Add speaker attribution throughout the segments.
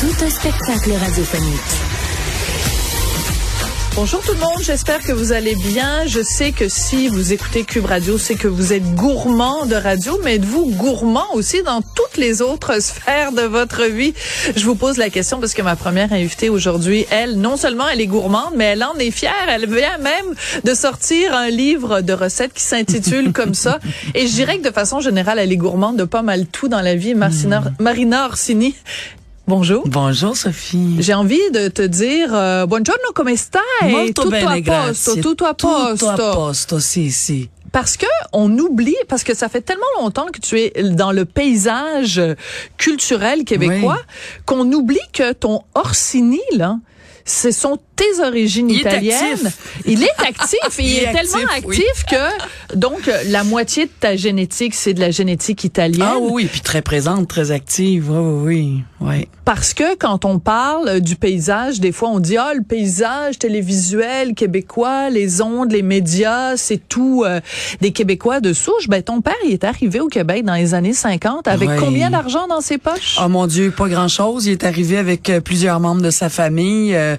Speaker 1: Tout un spectacle radiophonique.
Speaker 2: Bonjour tout le monde, j'espère que vous allez bien. Je sais que si vous écoutez Cube Radio, c'est que vous êtes gourmand de radio, mais êtes-vous gourmand aussi dans toutes les autres sphères de votre vie? Je vous pose la question parce que ma première invitée aujourd'hui, elle, non seulement elle est gourmande, mais elle en est fière. Elle vient même de sortir un livre de recettes qui s'intitule comme ça. Et je dirais que de façon générale, elle est gourmande de pas mal tout dans la vie. Marcina, Marina Orsini. Bonjour.
Speaker 3: Bonjour Sophie.
Speaker 2: J'ai envie de te dire euh, buongiorno come stai?
Speaker 3: Molto
Speaker 2: tutto
Speaker 3: bene,
Speaker 2: a posto,
Speaker 3: grazie.
Speaker 2: tutto a posto.
Speaker 3: Tutto a posto, si, si.
Speaker 2: Parce que on oublie, parce que ça fait tellement longtemps que tu es dans le paysage culturel québécois, qu'on oublie que ton Orsini, là, ce sont tes origines
Speaker 3: Il est
Speaker 2: italiennes.
Speaker 3: actif.
Speaker 2: Il est actif. il,
Speaker 3: Il
Speaker 2: est,
Speaker 3: est
Speaker 2: tellement
Speaker 3: actif, oui.
Speaker 2: que, donc, la moitié de ta génétique, c'est de la génétique italienne.
Speaker 3: Ah oui, puis très présente, très active, oui, oui, oui.
Speaker 2: Parce que quand on parle du paysage, des fois on dit ah le paysage télévisuel québécois, les ondes, les médias, c'est tout euh, des Québécois de souche. Ben ton père il est arrivé au Québec dans les années 50 avec combien d'argent dans ses poches?
Speaker 3: Oh mon Dieu, pas grand-chose. Il est arrivé avec euh, plusieurs membres de sa famille. Euh,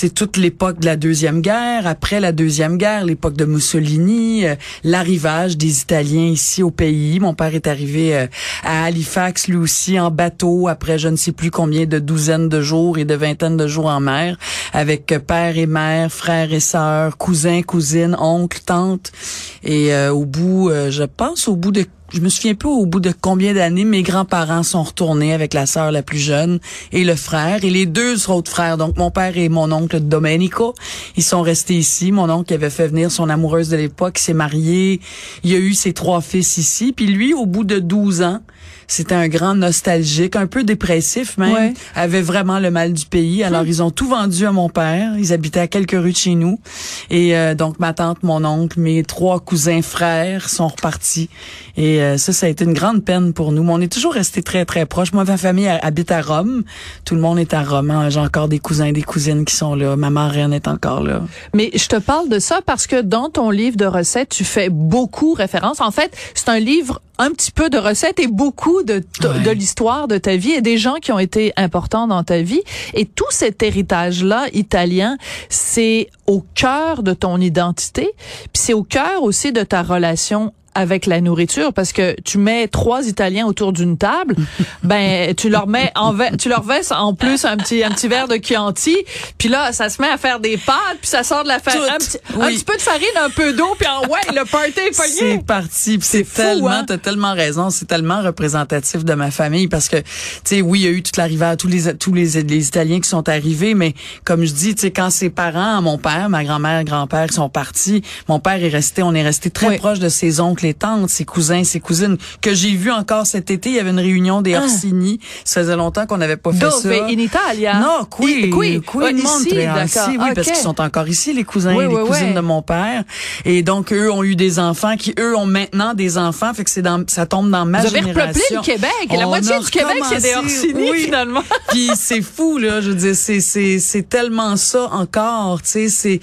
Speaker 3: c'est toute l'époque de la Deuxième Guerre. Après la Deuxième Guerre, l'époque de Mussolini, euh, l'arrivage des Italiens ici au pays. Mon père est arrivé euh, à Halifax, lui aussi, en bateau, après je ne sais plus combien de douzaines de jours et de vingtaines de jours en mer, avec euh, père et mère, frères et sœurs, cousins, cousines, oncles, tantes. Et euh, au bout, euh, je pense au bout de je me souviens pas au bout de combien d'années mes grands-parents sont retournés avec la sœur la plus jeune et le frère et les deux autres frères. Donc mon père et mon oncle Domenico, ils sont restés ici. Mon oncle avait fait venir son amoureuse de l'époque, s'est marié, il a eu ses trois fils ici. Puis lui, au bout de 12 ans, c'était un grand nostalgique, un peu dépressif même,
Speaker 2: Ouais.
Speaker 3: avait vraiment le mal du pays. Alors ils ont tout vendu à mon père. Ils habitaient à quelques rues de chez nous. Et euh, donc ma tante, mon oncle, mes trois cousins frères sont repartis. Et euh, ça, ça a été une grande peine pour nous. Mais on est toujours restés très très proches. Moi, ma famille ha- habite à Rome. Tout le monde est à Rome. hein. J'ai encore des cousins et des cousines qui sont là. Ma marraine est encore là.
Speaker 2: Mais je te parle de ça parce que dans ton livre de recettes, tu fais beaucoup référence. En fait, c'est un livre un petit peu de recettes et beaucoup de,
Speaker 3: Ouais.
Speaker 2: de l'histoire de ta vie et des gens qui ont été importants dans ta vie. Et tout cet héritage-là italien, c'est au cœur de ton identité, puis c'est au cœur aussi de ta relation avec la nourriture parce que tu mets trois Italiens autour d'une table, ben tu leur mets en tu leur verses en plus un petit un petit verre de Chianti, puis là ça se met à faire des pâtes, puis ça sort de la farine, un, petit, un petit peu de farine, un peu d'eau, puis en ouais le party est
Speaker 3: C'est parti, c'est tellement,
Speaker 2: hein?
Speaker 3: t'as tellement raison, c'est tellement représentatif de ma famille parce que, tu sais, oui, il y a eu toute l'arrivée, tous les tous les, les Italiens qui sont arrivés, mais comme je dis, tu sais, quand ses parents, mon père, ma grand-mère, grand-père sont partis, mon père est resté, on est resté très
Speaker 2: Oui.
Speaker 3: proche de ses oncles et tantes, ses cousins, ses cousines que j'ai vu encore cet été. Il y avait une réunion des
Speaker 2: Ah.
Speaker 3: Orsini. Ça faisait longtemps qu'on n'avait pas fait
Speaker 2: Dove
Speaker 3: ça.
Speaker 2: in Italia.
Speaker 3: Non, qui,
Speaker 2: I- qui,
Speaker 3: qui,
Speaker 2: Ouais, ici,
Speaker 3: Montréal,
Speaker 2: d'accord.
Speaker 3: si, oui, parce
Speaker 2: Ok.
Speaker 3: qu'ils sont encore ici, les cousins
Speaker 2: Oui,
Speaker 3: et les
Speaker 2: oui,
Speaker 3: cousines de mon père. Et donc, eux ont eu des enfants qui, eux, ont maintenant des enfants. Fait que c'est dans, ça tombe dans ma
Speaker 2: Vous avez
Speaker 3: génération.
Speaker 2: repeuplé le Québec la moitié du Québec c'est des Orsini
Speaker 3: oui.
Speaker 2: finalement.
Speaker 3: Puis c'est fou là, je veux dire c'est c'est c'est tellement ça encore, tu sais, c'est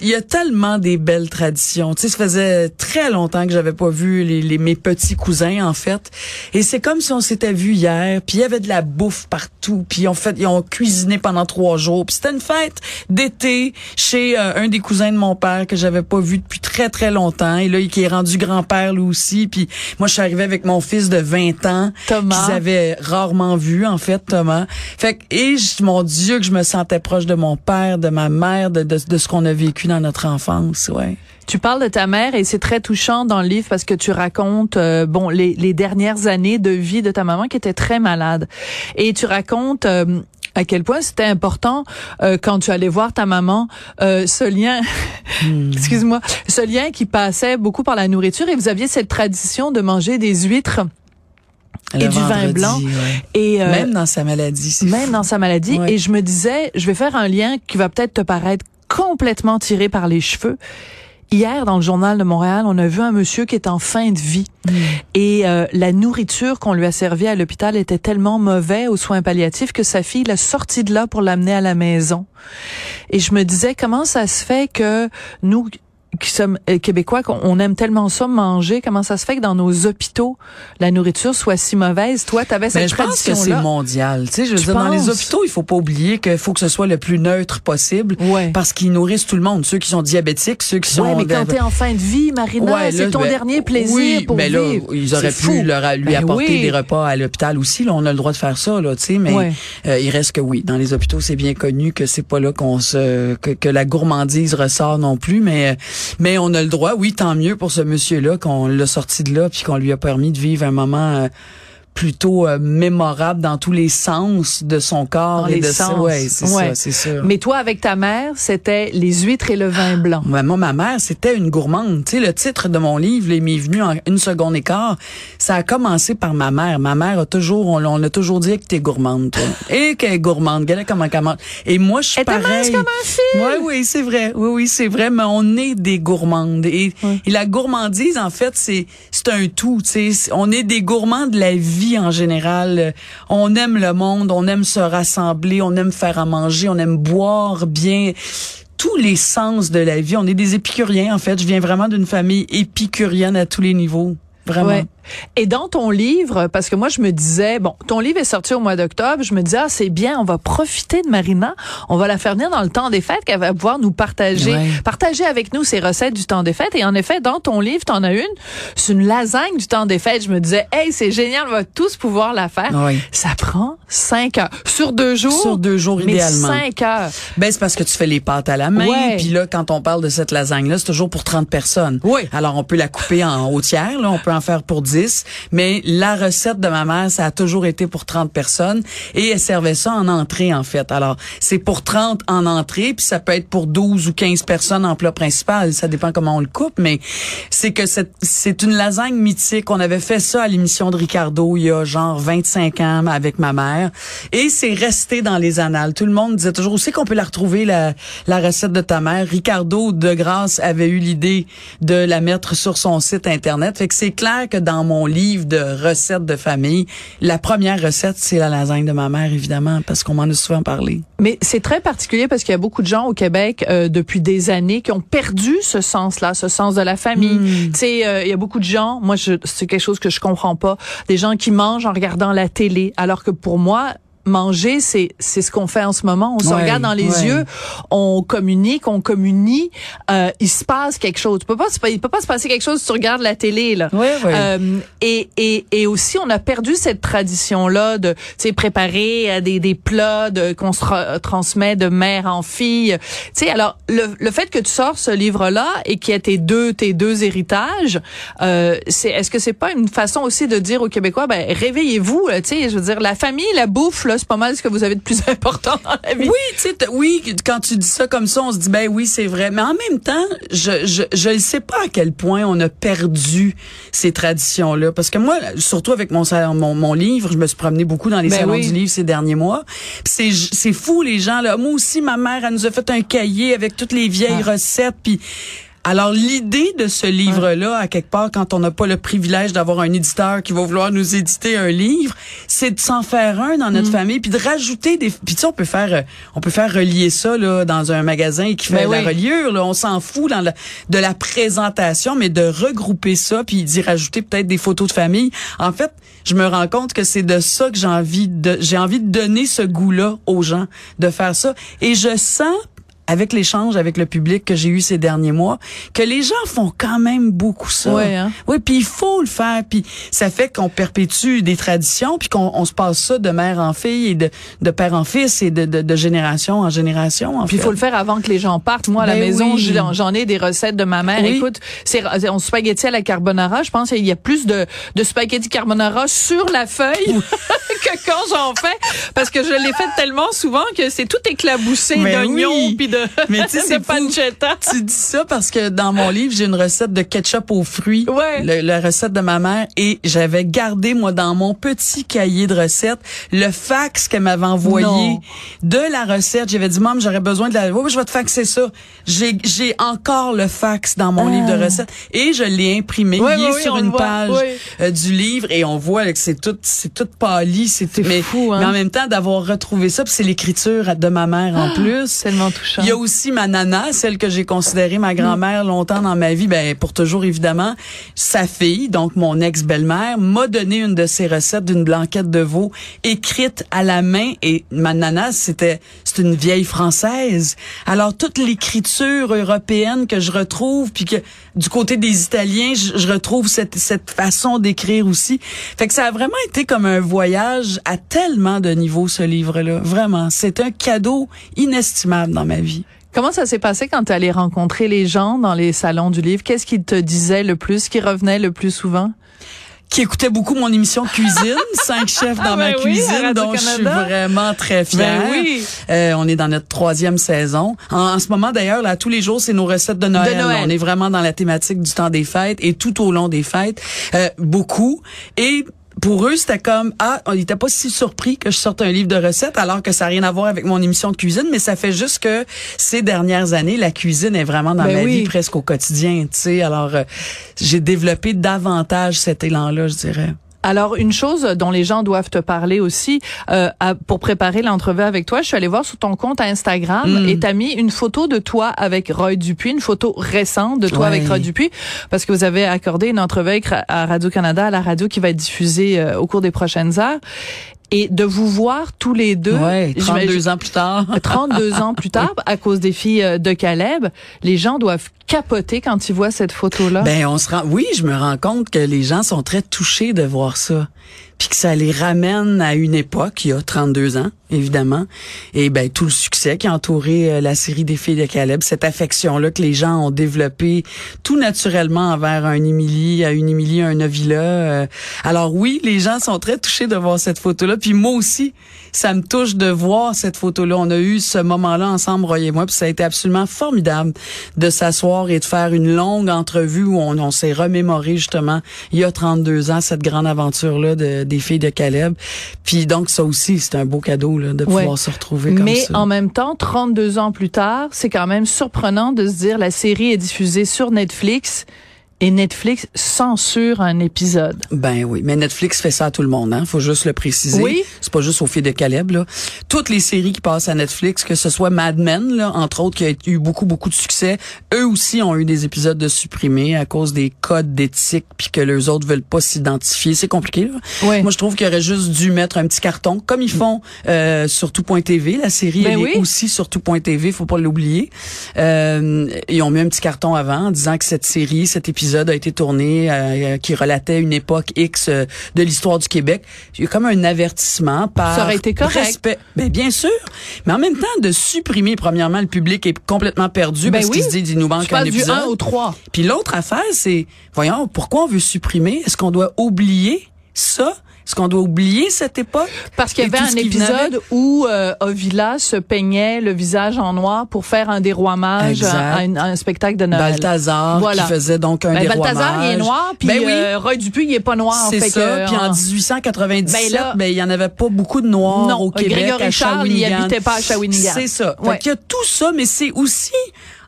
Speaker 3: il y a tellement des belles traditions. Tu sais, ça faisait très longtemps que je j'avais pas vu les, les, mes petits cousins en fait. Et c'est comme si on s'était vu hier. Puis il y avait de la bouffe partout. Puis en fait, ils ont cuisiné pendant trois jours. Puis c'était une fête d'été chez euh, un des cousins de mon père que j'avais pas vu depuis très très longtemps. Et là, qui est rendu grand-père lui aussi. Puis moi, je suis arrivée avec mon fils de 20 ans.
Speaker 2: Thomas.
Speaker 3: Qu'ils avaient rarement vu en fait, Thomas. Fait que, et mon Dieu que je me sentais proche de mon père, de ma mère, de, de, de ce qu'on a vécu dans notre enfance. Ouais.
Speaker 2: Tu parles de ta mère et c'est très touchant dans le livre parce que tu racontes euh, bon les, les, dernières années de vie de ta maman qui était très malade. Et tu racontes euh, à quel point c'était important euh, quand tu allais voir ta maman ce lien hmm. excuse-moi ce lien qui passait beaucoup par la nourriture. Et vous aviez cette tradition de manger des huîtres et du vin blanc.
Speaker 3: et même dans sa maladie
Speaker 2: même dans sa maladie. Et je me disais je vais faire un lien qui va peut-être te paraître complètement tiré par les cheveux Hier, dans le journal de Montréal, on a vu un monsieur qui est en fin de vie mm. et euh, la nourriture qu'on lui a servie à l'hôpital était tellement mauvaise aux soins palliatifs que sa fille l'a sorti de là pour l'amener à la maison. Et je me disais comment ça se fait que nous qui sommes euh, québécois, qu'on aime tellement ça manger, comment ça se fait que dans nos hôpitaux, la nourriture soit si mauvaise? Toi, tu avais cette
Speaker 3: tradition-là. Je pense que c'est mondial. Tu sais, je veux dire, dans les hôpitaux, il faut pas oublier qu'il faut que ce soit le plus neutre possible ouais. parce qu'ils nourrissent tout le monde. Ceux qui sont diabétiques, ceux qui sont...
Speaker 2: Ouais, mais quand t'es en fin de vie, Marina, c'est ton ben, dernier plaisir
Speaker 3: oui,
Speaker 2: pour
Speaker 3: mais là, ils auraient pu leur, lui ben apporter des repas à l'hôpital aussi. Là, on a le droit de faire ça, là, tu sais, mais euh, il reste que oui. Dans les hôpitaux, c'est bien connu que c'est pas là qu'on se... Que, que, la gourmandise ressort non plus, mais mais on a le droit, oui, tant mieux pour ce monsieur-là qu'on l'a sorti de là puis qu'on lui a permis de vivre un moment euh, plutôt euh, mémorable dans tous les sens de son corps
Speaker 2: dans
Speaker 3: et
Speaker 2: les
Speaker 3: de
Speaker 2: sens.
Speaker 3: ouais, c'est ça, c'est sûr.
Speaker 2: Mais toi avec ta mère, c'était les huîtres et le vin blanc.
Speaker 3: moi, ma mère, c'était une gourmande. Tu sais, le titre de mon livre, Les m'est venu en une seconde et quart. Ça a commencé par ma mère. Ma mère a toujours, on, on a toujours dit que t'es gourmande, toi. et qu'elle est gourmande. Regardez comment comment. Et moi, je suis pareil.
Speaker 2: comme un fil.
Speaker 3: Oui, oui, c'est vrai. Oui, oui, c'est vrai. Mais on est des gourmandes. Et, et la gourmandise, en fait, c'est c'est un tout. Tu sais, on est des gourmands de la vie en général. On aime le monde, on aime se rassembler, on aime faire à manger, on aime boire bien tous les sens de la vie. On est des épicuriens, en fait. Je viens vraiment d'une famille épicurienne à tous les niveaux. Vraiment.
Speaker 2: Et dans ton livre, parce que moi je me disais, bon, ton livre est sorti au mois d'octobre, je me disais, ah c'est bien, on va profiter de Marina, on va la faire venir dans le temps des fêtes, qu'elle va pouvoir nous partager, partager avec nous ses recettes du temps des fêtes. Et en effet, dans ton livre, t'en as une, c'est une lasagne du temps des fêtes. Je me disais, hey, c'est génial, on va tous pouvoir la faire. Ça prend cinq heures sur deux jours?
Speaker 3: Sur deux jours
Speaker 2: mais
Speaker 3: idéalement.
Speaker 2: Cinq heures.
Speaker 3: Ben c'est parce que tu fais les pâtes à la main. Puis là, quand on parle de cette lasagne là, c'est toujours pour 30 personnes.
Speaker 2: Oui.
Speaker 3: Alors on peut la couper en haut tiers, là, on peut en faire pour 10, mais la recette de ma mère, ça a toujours été pour 30 personnes et elle servait ça en entrée en fait. Alors, c'est pour 30 en entrée puis ça peut être pour 12 ou 15 personnes en plat principal, ça dépend comment on le coupe mais c'est que c'est une lasagne mythique. On avait fait ça à l'émission de Ricardo il y a genre 25 ans avec ma mère et c'est resté dans les annales. Tout le monde disait toujours aussi qu'on peut la retrouver la, la recette de ta mère? Ricardo de grâce avait eu l'idée de la mettre sur son site internet. Fait que c'est clair que dans mon livre de recettes de famille, la première recette, c'est la lasagne de ma mère, évidemment, parce qu'on m'en a souvent parlé.
Speaker 2: Mais c'est très particulier parce qu'il y a beaucoup de gens au Québec euh, depuis des années qui ont perdu ce sens-là, ce sens de la famille. Hmm. Tu sais, euh, il y a beaucoup de gens, moi, c'est quelque chose que je comprends pas, des gens qui mangent en regardant la télé, alors que pour moi, manger, c'est c'est ce qu'on fait en ce moment. On se regarde dans les yeux, on communique, on communie. Euh, il se passe quelque chose. Il peut pas, il peut pas se passer quelque chose si tu regardes la télé là.
Speaker 3: Euh,
Speaker 2: et, et et aussi, on a perdu cette tradition là de, tu sais, préparer euh, des des plats de qu'on se transmet de mère en fille. Tu sais, alors le le fait que tu sors ce livre là et qu'il y ait tes deux tes deux héritages, euh, c'est est-ce que c'est pas une façon aussi de dire aux Québécois, ben réveillez-vous. Tu sais, je veux dire, la famille, la bouffe c'est pas mal ce que vous avez de plus important dans la vie.
Speaker 3: Oui, tu sais, oui, quand tu dis ça comme ça, on se dit ben oui, c'est vrai. Mais en même temps, je je je ne sais pas à quel point on a perdu ces traditions là, parce que moi, surtout avec mon mon, mon livre, je me suis promenée beaucoup dans les ben salons du livre ces derniers mois. C'est c'est fou les gens là. Moi aussi, ma mère, elle nous a fait un cahier avec toutes les vieilles ah. recettes, puis Alors l'idée de ce livre-là, à quelque part, quand on n'a pas le privilège d'avoir un éditeur qui va vouloir nous éditer un livre, c'est de s'en faire un dans notre
Speaker 2: Mm.
Speaker 3: famille, puis de rajouter des. Puis tu sais, on peut faire, euh, on peut faire relier ça là dans un magasin qui fait
Speaker 2: Ben
Speaker 3: la
Speaker 2: oui.
Speaker 3: reliure. Là, on s'en fout dans la- de la présentation, mais de regrouper ça, puis d'y rajouter peut-être des photos de famille. En fait, je me rends compte que c'est de ça que j'ai envie de, j'ai envie de donner ce goût-là aux gens, de faire ça. Et je sens avec l'échange avec le public que j'ai eu ces derniers mois, que les gens font quand même beaucoup ça.
Speaker 2: Ouais, hein?
Speaker 3: Oui, puis il faut le faire, puis ça fait qu'on perpétue des traditions, puis qu'on on se passe ça de mère en fille et de, de père en fils et de, de, de génération en génération. En
Speaker 2: Puis il faut le faire avant que les gens partent. Moi, à la
Speaker 3: Ben
Speaker 2: maison,
Speaker 3: oui.
Speaker 2: j'en- ai des recettes de ma mère.
Speaker 3: Oui.
Speaker 2: Écoute, c'est on spaghetti à la carbonara. Je pense qu'il y a plus de, de spaghetti carbonara sur la feuille que quand j'en fais. Parce que je l'ai fait tellement souvent que c'est tout éclaboussé
Speaker 3: Mais
Speaker 2: d'oignons
Speaker 3: oui.
Speaker 2: puis de,
Speaker 3: Mais tu sais, c'est
Speaker 2: pancetta.
Speaker 3: Tu dis ça parce que dans mon livre, j'ai une recette de ketchup aux fruits.
Speaker 2: Ouais.
Speaker 3: Le- la recette de ma mère. Et j'avais gardé, moi, dans mon petit cahier de recettes, le fax qu'elle m'avait envoyé
Speaker 2: Non.
Speaker 3: de la recette. J'avais dit, maman, j'aurais besoin de la... Oui, je vais te faxer ça. J'ai, j'ai encore le fax dans mon livre de recettes. Et je l'ai imprimé.
Speaker 2: Ouais,
Speaker 3: Il est
Speaker 2: oui,
Speaker 3: sur une page euh, du livre. Et on voit là, que c'est tout, c'est tout pâli. C'est mais,
Speaker 2: fou, hein?
Speaker 3: mais en même temps, d'avoir retrouvé ça, puis c'est l'écriture de ma mère en plus.
Speaker 2: Tellement touchant.
Speaker 3: Il y a aussi ma nana, celle que j'ai considérée ma grand-mère longtemps dans ma vie, ben pour toujours évidemment. Sa fille, donc mon ex-belle-mère, m'a donné une de ses recettes d'une blanquette de veau écrite à la main et ma nana, c'était c'est une vieille française. Alors toute l'écriture européenne que je retrouve puis que du côté des Italiens, je, je retrouve cette cette façon d'écrire aussi. Fait que ça a vraiment été comme un voyage à tellement de niveaux ce livre-là. Vraiment, c'est un cadeau inestimable dans ma vie.
Speaker 2: Comment ça s'est passé quand tu allais rencontrer les gens dans les salons du livre? Qu'est-ce qu'ils te disaient le plus, qui revenait le plus souvent?
Speaker 3: qui écoutait beaucoup mon émission cuisine, cinq chefs dans
Speaker 2: Ah,
Speaker 3: ma
Speaker 2: ben oui,
Speaker 3: cuisine, dont je suis vraiment très fière.
Speaker 2: Ben oui.
Speaker 3: Euh, on est dans notre troisième saison. En, en ce moment, d'ailleurs, là, tous les jours, c'est nos recettes de Noël.
Speaker 2: De Noël.
Speaker 3: On est vraiment dans la thématique du temps des fêtes et tout au long des fêtes, euh, beaucoup. Et pour eux, c'était comme ah, on n'était pas si surpris que je sorte un livre de recettes alors que ça n'a rien à voir avec mon émission de cuisine, mais ça fait juste que ces dernières années, la cuisine est vraiment dans
Speaker 2: Ben
Speaker 3: ma
Speaker 2: oui.
Speaker 3: vie presque au quotidien, tu sais. Alors euh, j'ai développé davantage cet élan-là, je dirais.
Speaker 2: Alors, une chose dont les gens doivent te parler aussi, euh, à- pour préparer l'entrevue avec toi, je suis allée voir sur ton compte Instagram
Speaker 3: Mm.
Speaker 2: et t'as mis une photo de toi avec Roy Dupuis, une photo récente de toi
Speaker 3: Ouais.
Speaker 2: avec Roy Dupuis, parce que vous avez accordé une entrevue à Radio-Canada, à la radio qui va être diffusée euh, au cours des prochaines heures. Et de vous voir tous les deux,
Speaker 3: Ouais,
Speaker 2: j'imagine-
Speaker 3: 32 ans plus tard.
Speaker 2: 32 ans plus tard, à cause des filles euh, de Caleb, les gens doivent capoter quand ils voient cette photo-là.
Speaker 3: Ben on se rend oui, je me rends compte que les gens sont très touchés de voir ça. Puis que ça les ramène à une époque, il y a 32 ans, évidemment. Et ben tout le succès qui a entouré euh, la série des filles de Caleb, cette affection-là que les gens ont développée tout naturellement envers un Émilie, à une Émilie, un Novilla. euh. Alors oui, les gens sont très touchés de voir cette photo-là. Puis moi aussi, ça me touche de voir cette photo-là. On a eu ce moment-là ensemble, Roy et moi, puis ça a été absolument formidable de s'asseoir et de faire une longue entrevue où on, on s'est remémoré justement il y a 32 ans cette grande aventure-là de, des filles de Caleb. Puis donc ça aussi, c'est un beau cadeau là, de
Speaker 2: Ouais.
Speaker 3: pouvoir se retrouver comme
Speaker 2: Mais
Speaker 3: ça.
Speaker 2: en même temps, 32 ans plus tard, c'est quand même surprenant de se dire la série est diffusée sur Netflix et Netflix censure un épisode.
Speaker 3: Ben oui, mais Netflix fait ça à tout le monde, hein. Faut juste le préciser.
Speaker 2: Oui.
Speaker 3: C'est pas juste aux filles de Caleb, là. Toutes les séries qui passent à Netflix, que ce soit Mad Men, là, entre autres, qui a eu beaucoup, beaucoup de succès, eux aussi ont eu des épisodes de supprimés à cause des codes d'éthique puis que les autres veulent pas s'identifier. C'est compliqué, là.
Speaker 2: Oui.
Speaker 3: Moi, je trouve qu'ils auraient juste dû mettre un petit carton, comme ils font euh, sur tout.tv. La série,
Speaker 2: Ben
Speaker 3: elle
Speaker 2: oui.
Speaker 3: est aussi sur tout.tv, faut pas l'oublier. Euh, ils ont mis un petit carton avant en disant que cette série, cet épisode a été tourné, euh, qui relatait une époque X euh, de l'histoire du Québec. Il y a comme un avertissement par
Speaker 2: Ça aurait été correct.
Speaker 3: respect. Ben, bien sûr. Mais en même temps, de supprimer, premièrement, le public est complètement perdu
Speaker 2: Ben
Speaker 3: parce
Speaker 2: oui.
Speaker 3: qu'il se dit, il nous manque un
Speaker 2: passe du
Speaker 3: épisode.
Speaker 2: 1 au 3.
Speaker 3: Puis l'autre affaire, c'est, voyons, pourquoi on veut supprimer? Est-ce qu'on doit oublier ça? Est-ce qu'on doit oublier cette époque?
Speaker 2: Parce qu'il y avait un épisode où euh, Ovila se peignait le visage en noir pour faire un dérouamage
Speaker 3: Exact.
Speaker 2: à, à un, à un spectacle de Noël.
Speaker 3: Balthazar
Speaker 2: Voilà.
Speaker 3: qui faisait donc un
Speaker 2: Ben,
Speaker 3: dérouamage.
Speaker 2: Balthazar, il est noir, puis
Speaker 3: Ben oui.
Speaker 2: euh, Roy Dupuis, il est pas noir.
Speaker 3: c'est ça. Puis en
Speaker 2: euh,
Speaker 3: 1897,
Speaker 2: Ben là-
Speaker 3: ben il y en avait pas beaucoup de noirs
Speaker 2: Non,
Speaker 3: au Québec.
Speaker 2: Grégory
Speaker 3: à
Speaker 2: Charles, il habitait pas à Shawinigan.
Speaker 3: C'est ça.
Speaker 2: Ouais.
Speaker 3: Fait qu'il y a tout ça, mais c'est aussi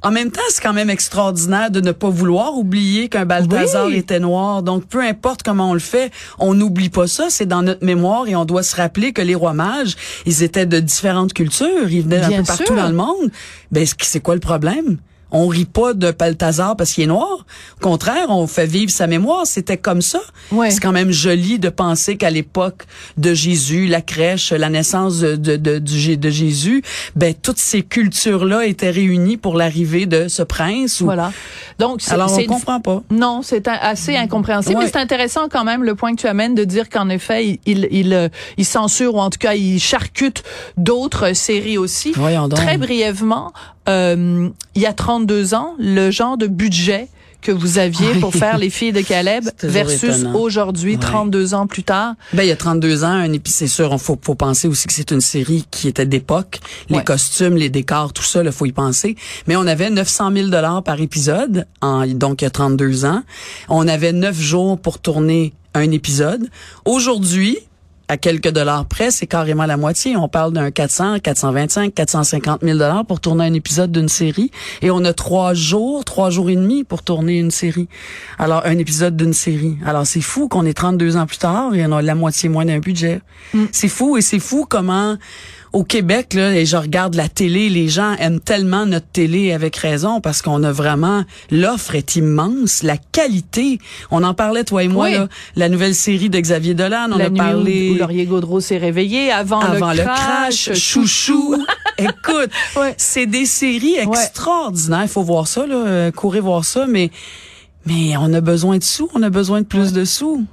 Speaker 3: en même temps, c'est quand même extraordinaire de ne pas vouloir oublier qu'un Balthazar
Speaker 2: Oui.
Speaker 3: était noir. Donc, peu importe comment on le fait, on n'oublie pas ça. C'est dans notre mémoire et on doit se rappeler que les rois mages, ils étaient de différentes cultures. Ils venaient
Speaker 2: Bien
Speaker 3: un peu partout
Speaker 2: sûr.
Speaker 3: dans le monde. Ben, c'est c'est quoi le problème? On rit pas de Balthazar parce qu'il est noir. Au contraire, on fait vivre sa mémoire. C'était comme ça.
Speaker 2: Ouais.
Speaker 3: C'est quand même joli de penser qu'à l'époque de Jésus, la crèche, la naissance de, de, Jésus, ben toutes ces cultures-là étaient réunies pour l'arrivée de ce prince. Ou...
Speaker 2: Voilà. Donc, c'est-
Speaker 3: Alors on comprend pas.
Speaker 2: Non, c'est assez incompréhensible.
Speaker 3: Ouais.
Speaker 2: Mais c'est intéressant quand même le point que tu amènes de dire qu'en effet, il, il, il, euh, il censure ou en tout cas il charcute d'autres séries aussi.
Speaker 3: Voyons donc.
Speaker 2: Très brièvement, euh, il y a 32 ans, le genre de budget que vous aviez pour faire les filles de Caleb versus aujourd'hui,
Speaker 3: Ouais.
Speaker 2: 32 ans plus tard.
Speaker 3: Ben, il y a 32 ans, un c'est sûr, il faut, faut penser aussi que c'est une série qui était d'époque. Les costumes, les décors, tout ça, il faut y penser. Mais on avait 900 000 dollars par épisode, en, donc il y a 32 ans. On avait neuf jours pour tourner un épisode. Aujourd'hui, à quelques dollars près, c'est carrément la moitié. On parle d'un 400, 425, 450 000 dollars pour tourner un épisode d'une série. Et on a trois jours, trois jours et demi pour tourner une série. Alors, un épisode d'une série. Alors, c'est fou qu'on est 32 ans plus tard et on a la moitié moins d'un budget. C'est fou et c'est fou comment au Québec, là, et je regarde la télé, les gens aiment tellement notre télé avec raison parce qu'on a vraiment, l'offre est immense, la qualité. On en parlait, toi et moi,
Speaker 2: Oui.
Speaker 3: là, la nouvelle série de Xavier Dolan, on
Speaker 2: la
Speaker 3: a
Speaker 2: nuit
Speaker 3: parlé
Speaker 2: où, où Laurier Gaudreau s'est réveillé avant,
Speaker 3: avant
Speaker 2: le crash,
Speaker 3: chouchou. Écoute,
Speaker 2: Ouais.
Speaker 3: c'est des séries extraordinaires. Il faut voir ça, là, euh, courir voir ça, mais mais on a besoin de sous, on a besoin de plus de sous,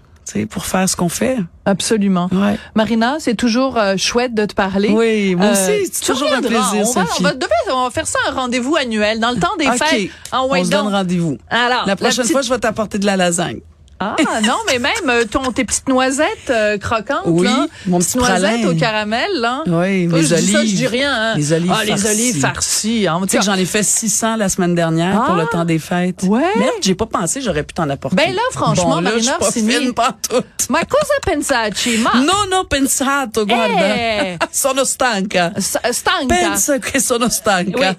Speaker 3: pour faire ce qu'on fait.
Speaker 2: Absolument.
Speaker 3: Ouais.
Speaker 2: Marina, c'est toujours euh, chouette de te parler.
Speaker 3: Oui, moi
Speaker 2: Euh,
Speaker 3: aussi, c'est toujours un plaisir,
Speaker 2: on va,
Speaker 3: Sophie.
Speaker 2: on va, on va faire ça un rendez-vous annuel dans le temps des
Speaker 3: OK.
Speaker 2: fêtes. Ouais,
Speaker 3: on se donne rendez-vous.
Speaker 2: Alors,
Speaker 3: La prochaine
Speaker 2: petite-
Speaker 3: fois, je vais t'apporter de la lasagne.
Speaker 2: Ah non, mais même euh, ton tes petites noisettes euh, croquantes
Speaker 3: Oui,
Speaker 2: là,
Speaker 3: mon
Speaker 2: petites
Speaker 3: petit
Speaker 2: noisettes au caramel là.
Speaker 3: Oui, mes
Speaker 2: je dis ça, je
Speaker 3: olives.
Speaker 2: dis rien. Hein.
Speaker 3: Les olives
Speaker 2: ah, les
Speaker 3: farcies.
Speaker 2: olives farcies. Hein.
Speaker 3: Tu sais que j'en ai fait 600 la semaine dernière pour
Speaker 2: Ah.
Speaker 3: le temps des fêtes.
Speaker 2: Ouais?
Speaker 3: Merde, j'ai pas pensé, j'aurais pu t'en apporter.
Speaker 2: Ben là, franchement,
Speaker 3: bon, là,
Speaker 2: Marina
Speaker 3: je suis pas fine pantoute.
Speaker 2: Ma cosa pensaci? Ma
Speaker 3: No, no, pensato, guarda.
Speaker 2: Eh.
Speaker 3: sono stanca.
Speaker 2: S- stanca.
Speaker 3: Pensa che sono stanca.
Speaker 2: Oui.